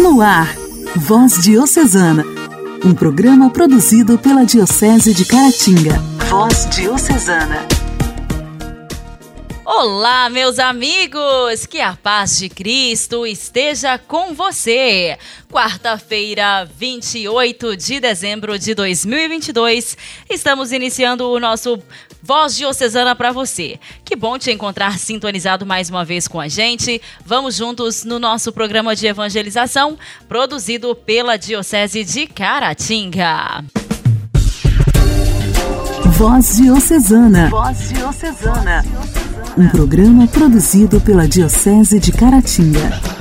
No ar, Voz Diocesana, um programa produzido pela Diocese de Caratinga. Voz Diocesana. Olá, meus amigos! Que a paz de Cristo esteja com você. Quarta-feira, 28 de dezembro de 2022, estamos iniciando o nosso Voz Diocesana para você. Que bom te encontrar sintonizado mais uma vez com a gente. Vamos juntos no nosso programa de evangelização, produzido pela Diocese de Caratinga. Voz Diocesana. Voz Diocesana. Um programa produzido pela Diocese de Caratinga.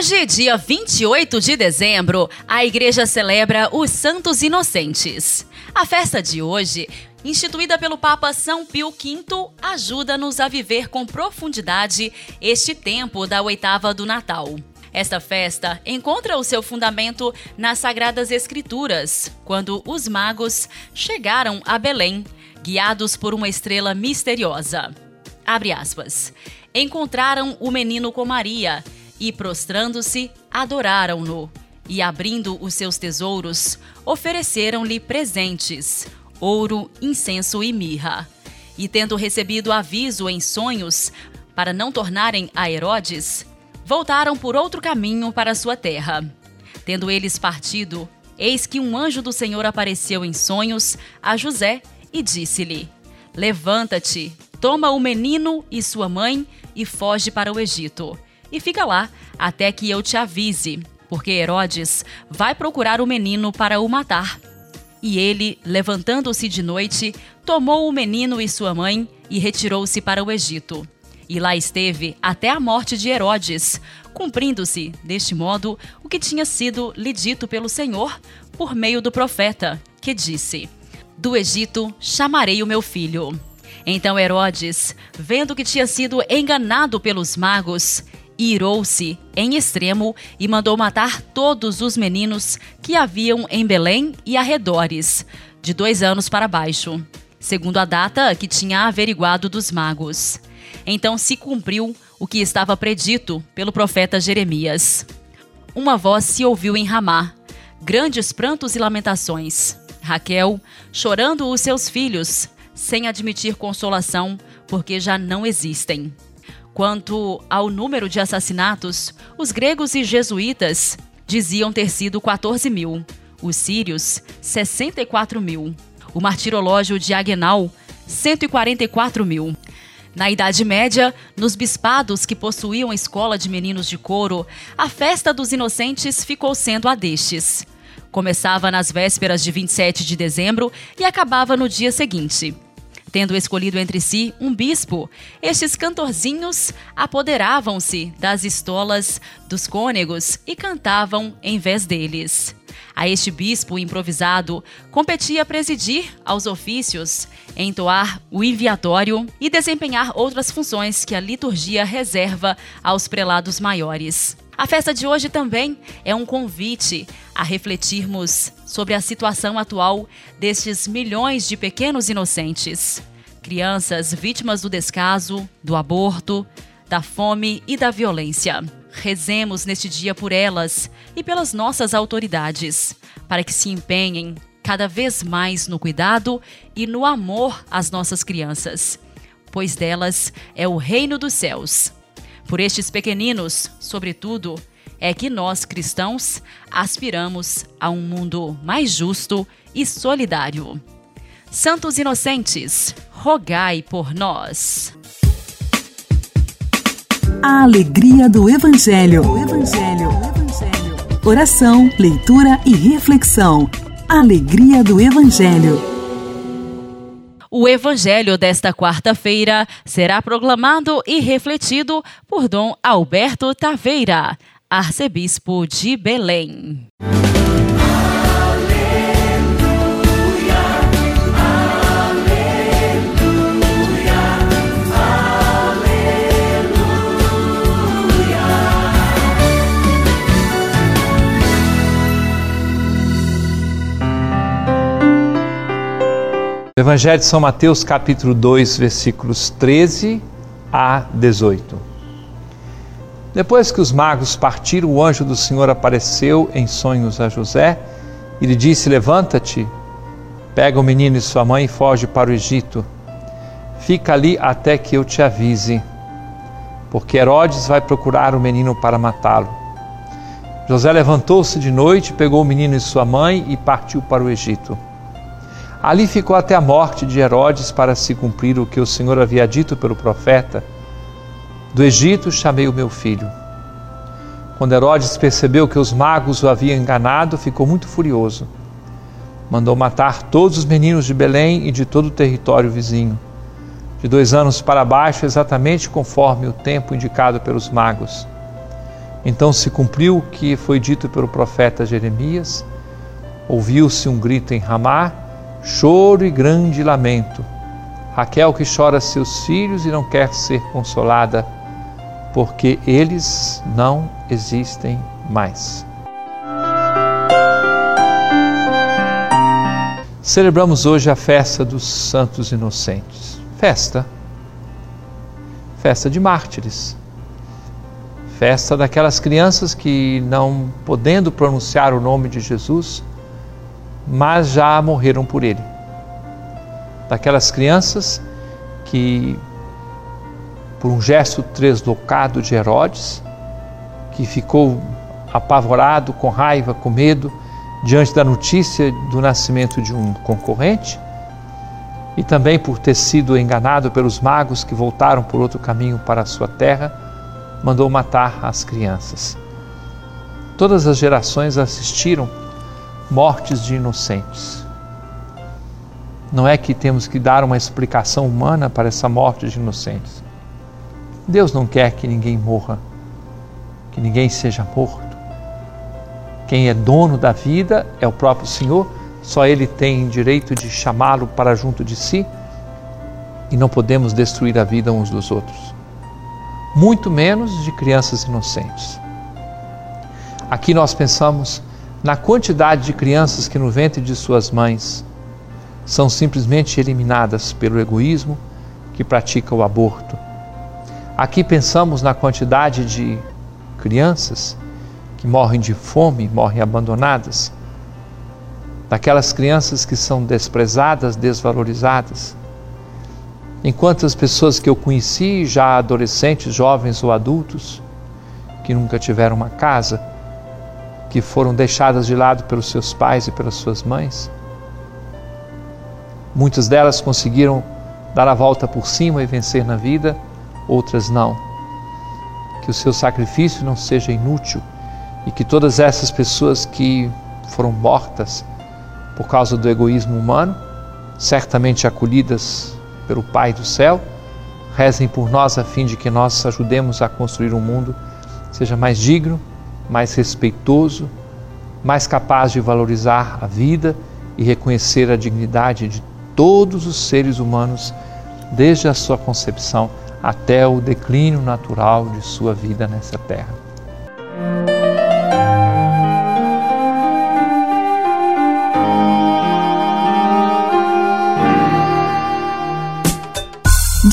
Hoje, dia 28 de dezembro, a igreja celebra os Santos Inocentes. A festa de hoje, instituída pelo Papa São Pio V, ajuda-nos a viver com profundidade este tempo da oitava do Natal. Esta festa encontra o seu fundamento nas Sagradas Escrituras, quando os magos chegaram a Belém, guiados por uma estrela misteriosa. Abre aspas. Encontraram o menino com Maria e, prostrando-se, adoraram-no. E, abrindo os seus tesouros, ofereceram-lhe presentes: ouro, incenso e mirra. E, tendo recebido aviso em sonhos para não tornarem a Herodes, voltaram por outro caminho para sua terra. Tendo eles partido, eis que um anjo do Senhor apareceu em sonhos a José e disse-lhe: Levanta-te, toma o menino e sua mãe e foge para o Egito. E fica lá até que eu te avise, porque Herodes vai procurar o menino para o matar. E ele, levantando-se de noite, tomou o menino e sua mãe e retirou-se para o Egito e lá esteve até a morte de Herodes, cumprindo-se, deste modo, o que tinha sido lhe dito pelo Senhor por meio do profeta, que disse: Do Egito chamarei o meu filho. Então Herodes, vendo que tinha sido enganado pelos magos, irou-se em extremo e mandou matar todos os meninos que haviam em Belém e arredores, de dois anos para baixo, segundo a data que tinha averiguado dos magos. Então se cumpriu o que estava predito pelo profeta Jeremias. Uma voz se ouviu em Ramá, grandes prantos e lamentações. Raquel, chorando os seus filhos, sem admitir consolação, porque já não existem. Quanto ao número de assassinatos, os gregos e jesuítas diziam ter sido 14 mil, os sírios, 64 mil, o martirológio de Agenal, 144 mil. Na Idade Média, nos bispados que possuíam escola de meninos de couro, a festa dos inocentes ficou sendo a destes. Começava nas vésperas de 27 de dezembro e acabava no dia seguinte. Tendo escolhido entre si um bispo, estes cantorzinhos apoderavam-se das estolas dos cônegos e cantavam em vez deles. A este bispo improvisado competia presidir aos ofícios, entoar o enviatório e desempenhar outras funções que a liturgia reserva aos prelados maiores. A festa de hoje também é um convite a refletirmos sobre a situação atual destes milhões de pequenos inocentes. Crianças vítimas do descaso, do aborto, da fome e da violência. Rezemos neste dia por elas e pelas nossas autoridades, para que se empenhem cada vez mais no cuidado e no amor às nossas crianças, pois delas é o reino dos céus. Por estes pequeninos, sobretudo, é que nós cristãos aspiramos a um mundo mais justo e solidário. Santos inocentes, rogai por nós. A alegria do Evangelho. O Evangelho. Evangelho. Oração, leitura e reflexão. Alegria do Evangelho. O Evangelho desta quarta-feira será proclamado e refletido por Dom Alberto Taveira, arcebispo de Belém. Evangelho de São Mateus, capítulo 2, versículos 13 a 18. Depois que os magos partiram, o anjo do Senhor apareceu em sonhos a José e lhe disse: Levanta-te, pega o menino e sua mãe e foge para o Egito. Fica ali até que eu te avise, porque Herodes vai procurar o menino para matá-lo. José levantou-se de noite, pegou o menino e sua mãe e partiu para o Egito. Ali ficou até a morte de Herodes para se cumprir o que o Senhor havia dito pelo profeta do Egito chamei o meu filho. Quando Herodes percebeu que os magos o haviam enganado, ficou muito furioso. Mandou matar todos os meninos de Belém e de todo o território vizinho, de dois anos para baixo, exatamente conforme o tempo indicado pelos magos. Então se cumpriu o que foi dito pelo profeta Jeremias. Ouviu-se um grito em Ramá, choro e grande lamento. Raquel que chora seus filhos e não quer ser consolada porque eles não existem mais. Celebramos hoje a festa dos santos inocentes. Festa. Festa de mártires. Festa daquelas crianças que, não podendo pronunciar o nome de Jesus, mas já morreram por ele. Daquelas crianças que por um gesto deslocado de Herodes, que ficou apavorado, com raiva, com medo, diante da notícia do nascimento de um concorrente, e também por ter sido enganado pelos magos que voltaram por outro caminho para a sua terra, mandou matar as crianças. Todas as gerações assistiram mortes de inocentes. Não é que temos que dar uma explicação humana para essa morte de inocentes. Deus não quer que ninguém morra, que ninguém seja morto. Quem é dono da vida é o próprio Senhor, só Ele tem direito de chamá-lo para junto de si e não podemos destruir a vida uns dos outros, muito menos de crianças inocentes. Aqui nós pensamos na quantidade de crianças que no ventre de suas mães são simplesmente eliminadas pelo egoísmo que pratica o aborto Aqui pensamos na quantidade de crianças que morrem de fome, morrem abandonadas, daquelas crianças que são desprezadas, desvalorizadas. Enquanto as pessoas que eu conheci, já adolescentes, jovens ou adultos, que nunca tiveram uma casa, que foram deixadas de lado pelos seus pais e pelas suas mães. Muitas delas conseguiram dar a volta por cima e vencer na vida outras não. Que o seu sacrifício não seja inútil e que todas essas pessoas que foram mortas por causa do egoísmo humano, certamente acolhidas pelo Pai do céu, rezem por nós a fim de que nós ajudemos a construir um mundo que seja mais digno, mais respeitoso, mais capaz de valorizar a vida e reconhecer a dignidade de todos os seres humanos desde a sua concepção até o declínio natural de sua vida nessa terra.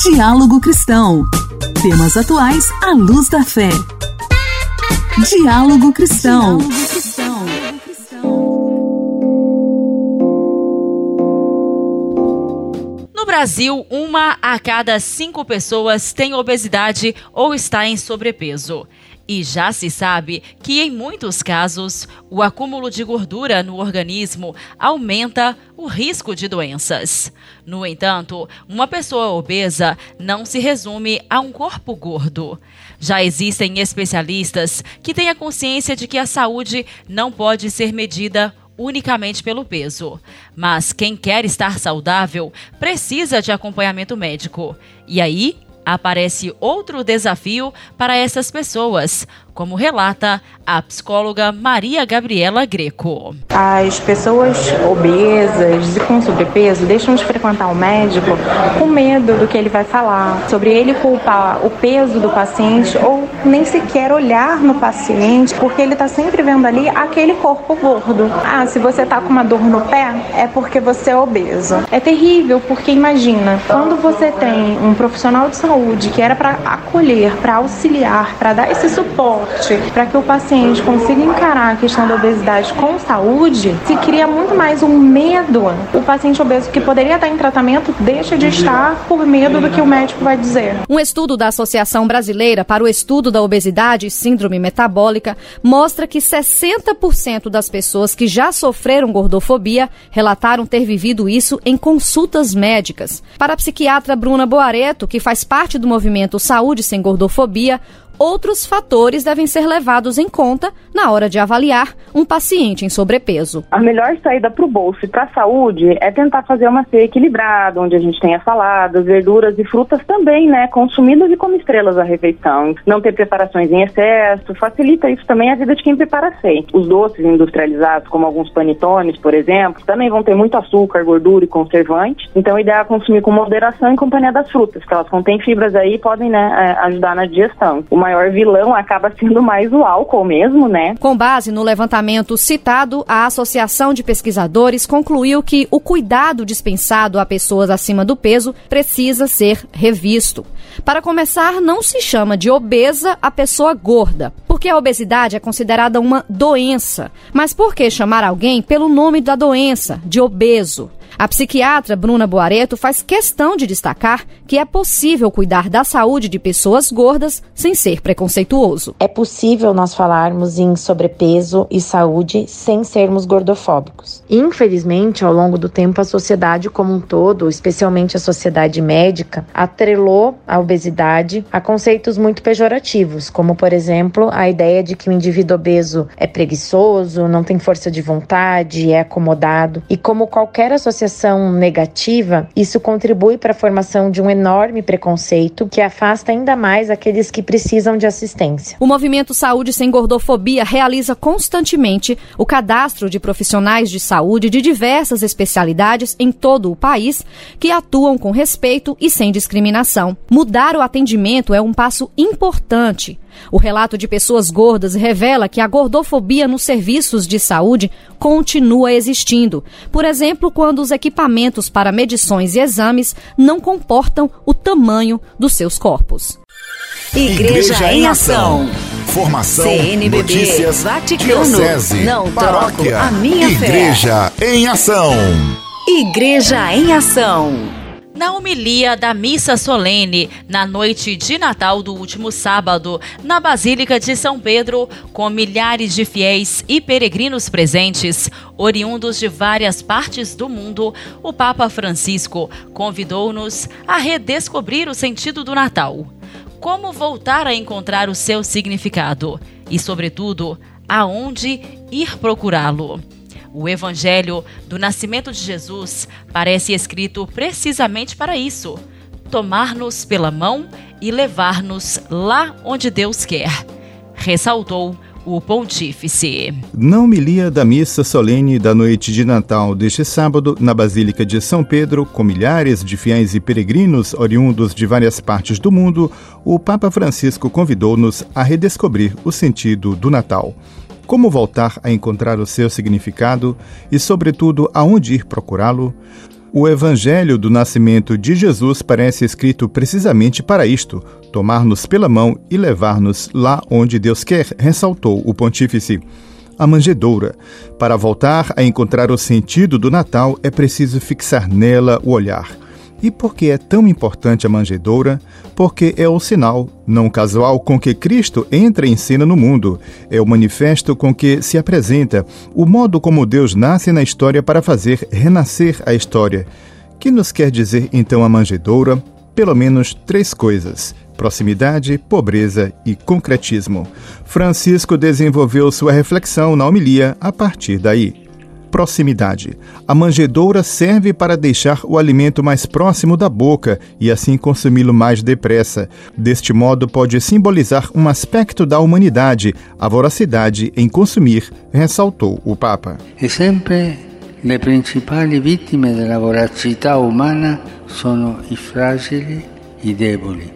Diálogo Cristão. Temas atuais à luz da fé. Diálogo Cristão. Diálogo Brasil, uma a cada cinco pessoas tem obesidade ou está em sobrepeso. E já se sabe que, em muitos casos, o acúmulo de gordura no organismo aumenta o risco de doenças. No entanto, uma pessoa obesa não se resume a um corpo gordo. Já existem especialistas que têm a consciência de que a saúde não pode ser medida unicamente pelo peso. Mas quem quer estar saudável precisa de acompanhamento médico. E aí aparece outro desafio para essas pessoas, como relata a psicóloga Maria Gabriela Greco. As pessoas obesas e com sobrepeso deixam de frequentar o médico com medo do que ele vai falar, sobre ele culpar o peso do paciente ou nem sequer olhar no paciente, porque ele está sempre vendo ali aquele corpo gordo. Ah, se você está com uma dor no pé, é porque você é obeso. É terrível, porque imagina, quando você tem um profissional de saúde que era para acolher, para auxiliar, para dar esse suporte, para que o paciente consiga encarar a questão da obesidade com saúde, se cria muito mais um medo. O paciente obeso que poderia estar em tratamento deixa de estar por medo do que o médico vai dizer. Um estudo da Associação Brasileira para o Estudo da Obesidade e Síndrome Metabólica mostra que 60% das pessoas que já sofreram gordofobia relataram ter vivido isso em consultas médicas. Para a psiquiatra Bruna Boareto, que faz parte do movimento Saúde Sem Gordofobia, outros fatores devem ser levados em conta na hora de avaliar um paciente em sobrepeso. A melhor saída para o bolso e para a saúde é tentar fazer uma ceia equilibrada, onde a gente tenha saladas, verduras e frutas também, né, consumidas e como estrelas a refeição. Não ter preparações em excesso, facilita isso também a vida de quem prepara a ceia. Os doces industrializados, como alguns panetones, por exemplo, também vão ter muito açúcar, gordura e conservante. Então, o ideal é consumir com moderação em companhia das frutas, porque elas contêm fibras aí e podem, né, é, ajudar na digestão. Uma maior vilão acaba sendo mais o álcool mesmo, né? Com base no levantamento citado, a Associação de Pesquisadores concluiu que o cuidado dispensado a pessoas acima do peso precisa ser revisto. Para começar, não se chama de obesa a pessoa gorda, porque a obesidade é considerada uma doença. Mas por que chamar alguém pelo nome da doença, de obeso? A psiquiatra Bruna Boareto faz questão de destacar que é possível cuidar da saúde de pessoas gordas sem ser preconceituoso. É possível nós falarmos em sobrepeso e saúde sem sermos gordofóbicos. Infelizmente, ao longo do tempo, a sociedade como um todo, especialmente a sociedade médica, atrelou a obesidade a conceitos muito pejorativos, como, por exemplo, a ideia de que o indivíduo obeso é preguiçoso, não tem força de vontade, é acomodado. E como qualquer associação negativa, isso contribui para a formação de um enorme preconceito que afasta ainda mais aqueles que precisam de assistência. O movimento Saúde Sem Gordofobia realiza constantemente o cadastro de profissionais de saúde de diversas especialidades em todo o país que atuam com respeito e sem discriminação. Mudar o atendimento é um passo importante o relato de pessoas gordas revela que a gordofobia nos serviços de saúde continua existindo. Por exemplo, quando os equipamentos para medições e exames não comportam o tamanho dos seus corpos. Igreja, Igreja em Ação. Formação, CNBB, notícias, Vaticano, diocese, não paróquia, troco a minha Igreja fé. em Ação. Igreja em Ação. Na homilia da missa solene, na noite de Natal do último sábado, na Basílica de São Pedro, com milhares de fiéis e peregrinos presentes, oriundos de várias partes do mundo, o Papa Francisco convidou-nos a redescobrir o sentido do Natal. Como voltar a encontrar o seu significado e, sobretudo, aonde ir procurá-lo. O Evangelho do nascimento de Jesus parece escrito precisamente para isso: tomar-nos pela mão e levar-nos lá onde Deus quer, ressaltou o pontífice. Na homilia da missa solene da noite de Natal deste sábado, na Basílica de São Pedro, com milhares de fiéis e peregrinos oriundos de várias partes do mundo, o Papa Francisco convidou-nos a redescobrir o sentido do Natal como voltar a encontrar o seu significado e, sobretudo, aonde ir procurá-lo, o Evangelho do nascimento de Jesus parece escrito precisamente para isto: tomar-nos pela mão e levar-nos lá onde Deus quer, ressaltou o pontífice. A manjedoura. Para voltar a encontrar o sentido do Natal, é preciso fixar nela o olhar. E por que é tão importante a manjedoura? Porque é o sinal, não casual, com que Cristo entra em cena no mundo. É o manifesto com que se apresenta, o modo como Deus nasce na história para fazer renascer a história. Que nos quer dizer então a manjedoura? Pelo menos três coisas: proximidade, pobreza e concretismo. Francisco desenvolveu sua reflexão na homilia a partir daí proximidade. A manjedoura serve para deixar o alimento mais próximo da boca e assim consumi-lo mais depressa. Deste modo, pode simbolizar um aspecto da humanidade, a voracidade em consumir, ressaltou o Papa. E sempre le principali vittime della voracità umana sono i fragili, i deboli.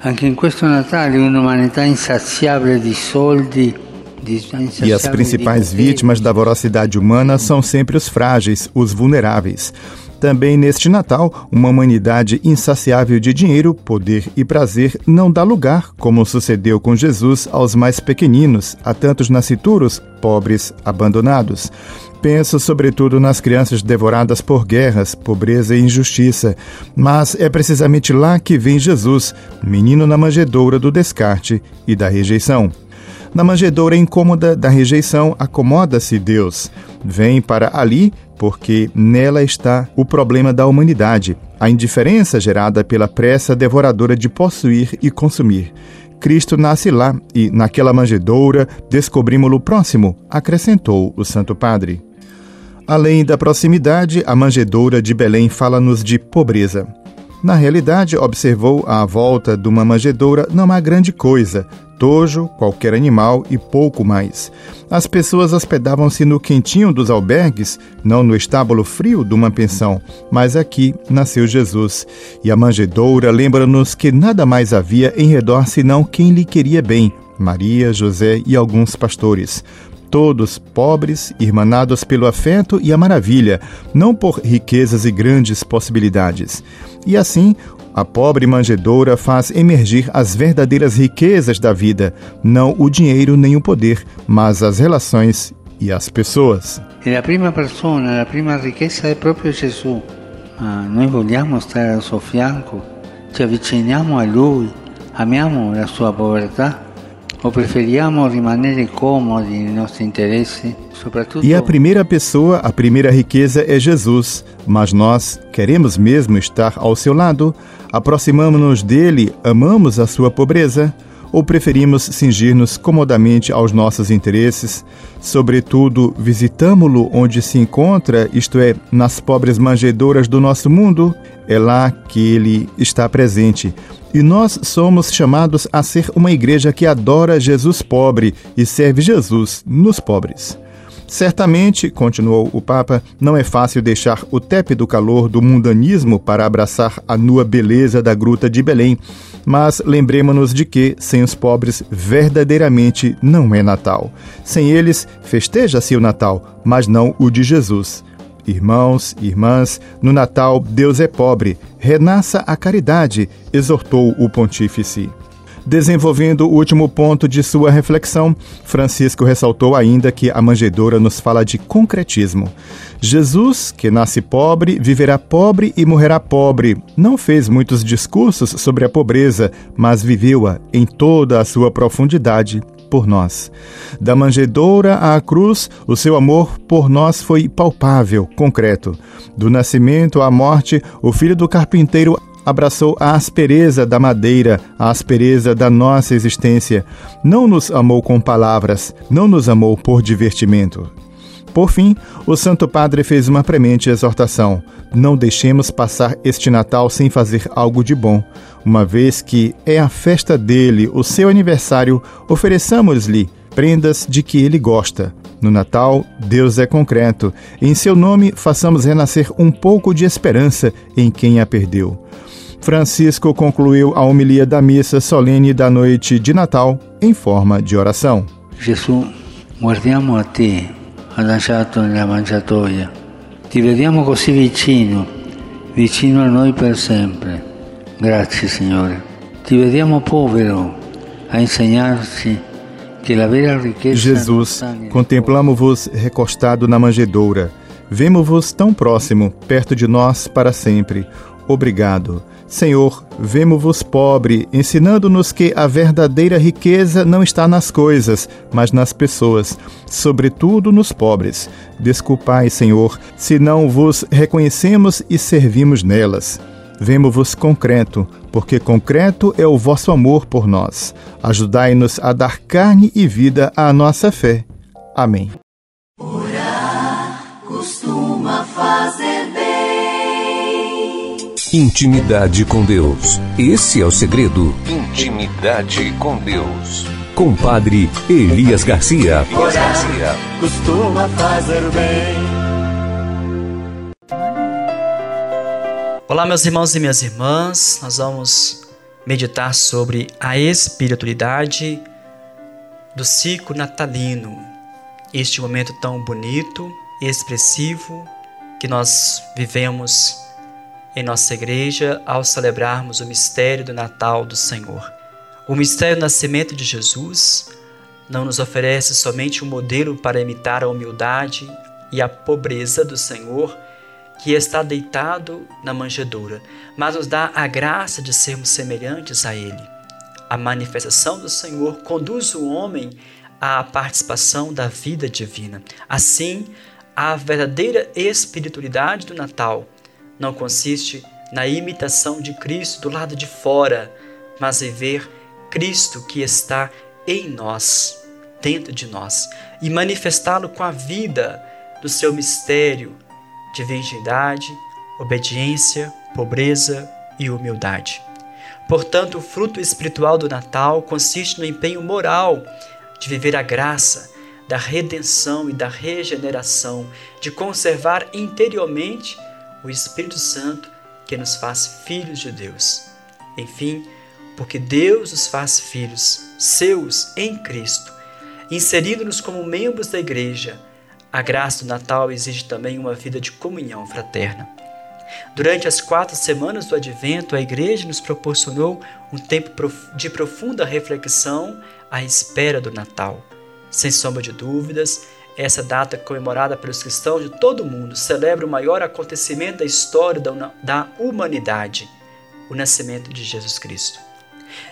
Anche in questo Natale un'umanità insaziabile di soldi, e as principais vítimas da voracidade humana são sempre os frágeis, os vulneráveis. Também neste Natal, uma humanidade insaciável de dinheiro, poder e prazer não dá lugar, como sucedeu com Jesus, aos mais pequeninos, a tantos nascituros, pobres, abandonados. Penso sobretudo nas crianças devoradas por guerras, pobreza e injustiça. Mas é precisamente lá que vem Jesus, menino na manjedoura do descarte e da rejeição. Na manjedoura incômoda da rejeição, acomoda-se Deus. Vem para ali porque nela está o problema da humanidade, a indiferença gerada pela pressa devoradora de possuir e consumir. Cristo nasce lá e, naquela manjedoura, descobrimos-lo próximo, acrescentou o Santo Padre. Além da proximidade, a manjedoura de Belém fala-nos de pobreza. Na realidade, observou à volta de uma manjedoura não há grande coisa, tojo, qualquer animal e pouco mais. As pessoas hospedavam-se no quentinho dos albergues, não no estábulo frio de uma pensão, mas aqui nasceu Jesus. E a manjedoura lembra-nos que nada mais havia em redor senão quem lhe queria bem, Maria, José e alguns pastores todos pobres, irmanados pelo afeto e a maravilha, não por riquezas e grandes possibilidades. E assim, a pobre manjedoura faz emergir as verdadeiras riquezas da vida, não o dinheiro nem o poder, mas as relações e as pessoas. E a prima persona, a prima riqueza é próprio Jesus. Ah, nós vogliamo stare ao seu fianco, ci avviciniamo a Lui, amiamo a sua povertà ou preferiamo rimanere comodi nei nostri interessi? E a primeira pessoa, a primeira riqueza é Jesus, mas nós queremos mesmo estar ao seu lado? Aproximamos-nos dele, amamos a sua pobreza? Ou preferimos cingir-nos comodamente aos nossos interesses? Sobretudo, visitamo-lo onde se encontra, isto é, nas pobres manjedouras do nosso mundo? É lá que ele está presente. E nós somos chamados a ser uma igreja que adora Jesus pobre e serve Jesus nos pobres. Certamente, continuou o Papa, não é fácil deixar o tépido calor do mundanismo para abraçar a nua beleza da Gruta de Belém, mas lembremos-nos de que, sem os pobres, verdadeiramente não é Natal. Sem eles, festeja-se o Natal, mas não o de Jesus. Irmãos irmãs, no Natal Deus é pobre, renasça a caridade, exortou o pontífice. Desenvolvendo o último ponto de sua reflexão, Francisco ressaltou ainda que a manjedoura nos fala de concretismo. Jesus, que nasce pobre, viverá pobre e morrerá pobre, não fez muitos discursos sobre a pobreza, mas viveu-a em toda a sua profundidade por nós. Da manjedoura à cruz, o seu amor por nós foi palpável, concreto. Do nascimento à morte, o filho do carpinteiro abraçou a aspereza da madeira, a aspereza da nossa existência. Não nos amou com palavras, não nos amou por divertimento. Por fim, o Santo Padre fez uma premente exortação: não deixemos passar este Natal sem fazer algo de bom. Uma vez que é a festa dele, o seu aniversário, ofereçamos-lhe prendas de que ele gosta. No Natal, Deus é concreto. Em seu nome, façamos renascer um pouco de esperança em quem a perdeu. Francisco concluiu a homilia da missa solene da noite de Natal em forma de oração. Jesus, guardiamo a te, adagiato nella mangiatoia. Ti vediamo così vicino, vicino a noi per sempre. Grazie, Signore. Ti vediamo povero a insegnarci que a vera riqueza Jesus, contemplamo-vos recostado na manjedoura. Vemo-vos tão próximo, perto de nós para sempre. Obrigado. Senhor, vemo-vos pobre, ensinando-nos que a verdadeira riqueza não está nas coisas, mas nas pessoas, sobretudo nos pobres. Desculpai, Senhor, se não vos reconhecemos e servimos nelas. Vemo-vos concreto, porque concreto é o vosso amor por nós. Ajudai-nos a dar carne e vida à nossa fé. Amém. Orar costuma fazer Intimidade com Deus. Esse é o segredo. Intimidade com Deus. Com Padre Elias Garcia. Elias Garcia. Costuma fazer bem. Olá, meus irmãos e minhas irmãs. Nós vamos meditar sobre a espiritualidade do ciclo natalino. Este momento tão bonito, expressivo que nós vivemos em nossa igreja ao celebrarmos o mistério do Natal do Senhor. O mistério do nascimento de Jesus não nos oferece somente um modelo para imitar a humildade e a pobreza do Senhor, que está deitado na manjedoura, mas nos dá a graça de sermos semelhantes a Ele. A manifestação do Senhor conduz o homem à participação da vida divina. Assim, a verdadeira espiritualidade do Natal não consiste na imitação de Cristo do lado de fora, mas em ver Cristo que está em nós, dentro de nós, e manifestá-lo com a vida do seu mistério de virgindade, obediência, pobreza e humildade. Portanto, o fruto espiritual do Natal consiste no empenho moral de viver a graça da redenção e da regeneração, de conservar interiormente o Espírito Santo que nos faz filhos de Deus. Enfim, porque Deus os faz filhos seus em Cristo, inserindo-nos como membros da igreja. A graça do Natal exige também uma vida de comunhão fraterna. Durante as quatro semanas do Advento, a Igreja nos proporcionou um tempo de profunda reflexão à espera do Natal. Sem sombra de dúvidas, essa data comemorada pelos cristãos de todo o mundo celebra o maior acontecimento da história da humanidade, o nascimento de Jesus Cristo.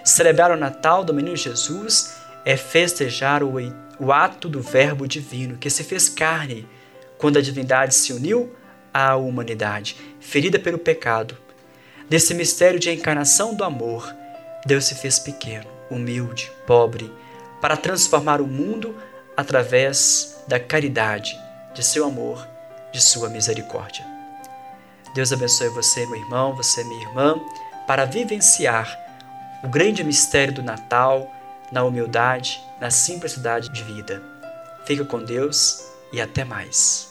Celebrar o Natal do Menino Jesus é festejar o, o ato do Verbo divino que se fez carne quando a divindade se uniu à humanidade, ferida pelo pecado. Desse mistério de encarnação do amor, Deus se fez pequeno, humilde, pobre, para transformar o mundo através da caridade, de seu amor, de sua misericórdia. Deus abençoe você, meu irmão, você, minha irmã, para vivenciar o grande mistério do Natal na humildade, na simplicidade de vida. Fica com Deus e até mais.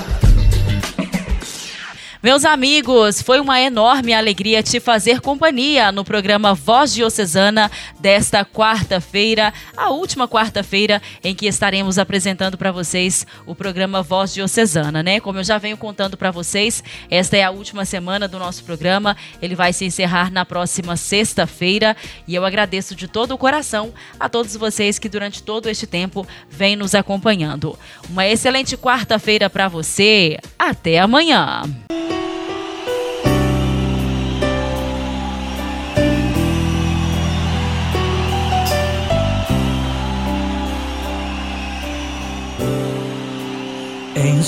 Meus amigos, foi uma enorme alegria te fazer companhia no programa Voz Diocesana desta quarta-feira, a última quarta-feira em que estaremos apresentando para vocês o programa Voz Diocesana, né? Como eu já venho contando para vocês, esta é a última semana do nosso programa. Ele vai se encerrar na próxima sexta-feira e eu agradeço de todo o coração a todos vocês que durante todo este tempo vêm nos acompanhando. Uma excelente quarta-feira para você. Até amanhã.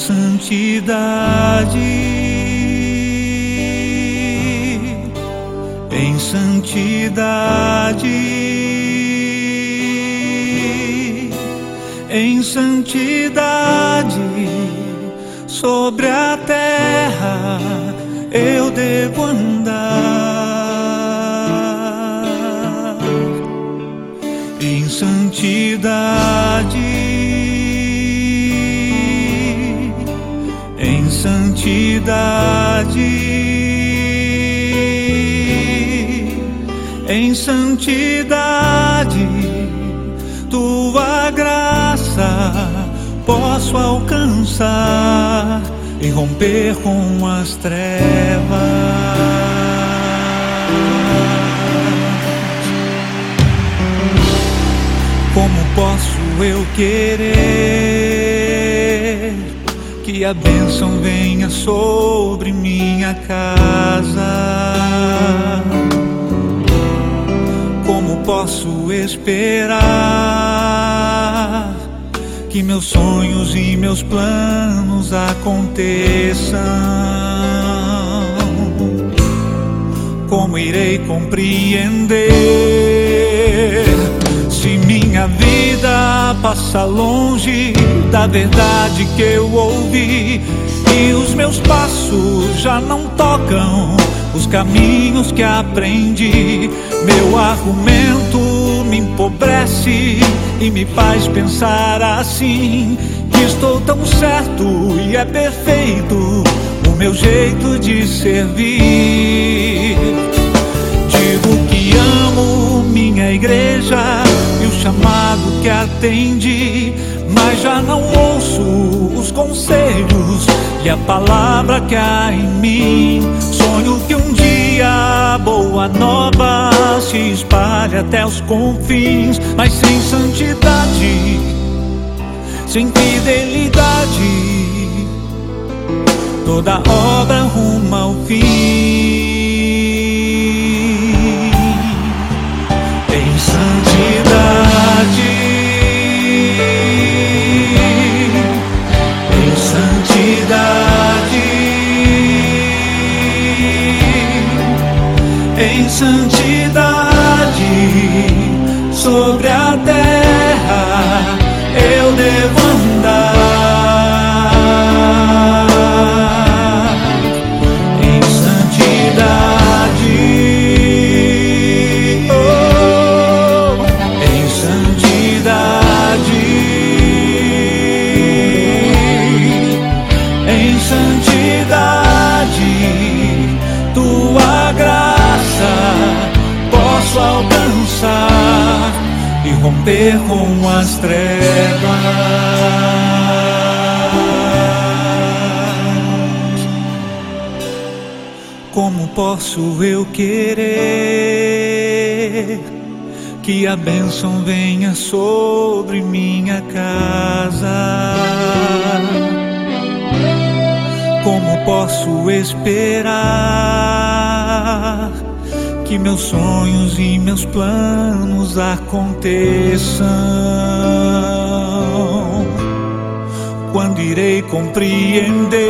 Santidade, em santidade, em santidade, sobre a terra eu devo andar. Em santidade. Santidade, em santidade, tua graça posso alcançar e romper com as trevas. Como posso eu querer que a bênção venha sobre minha casa. Como posso esperar que meus sonhos e meus planos aconteçam? Como irei compreender se minha vida passa longe da verdade que eu ouvi e os meus passos já não tocam os caminhos que aprendi. Meu argumento, me empobrece e me faz pensar assim que estou tão certo e é perfeito o meu jeito de servir. Digo que amo minha igreja e o chamado que atende, mas já não ouço os conselhos e a palavra que há em mim. Sonho que um dia a boa nova se espalhe até os confins, mas sem santidade, sem fidelidade, toda obra ruma ao fim. Como posso eu querer que a bênção venha sobre minha casa? Como posso esperar que meus sonhos e meus planos aconteçam? Quando irei compreender?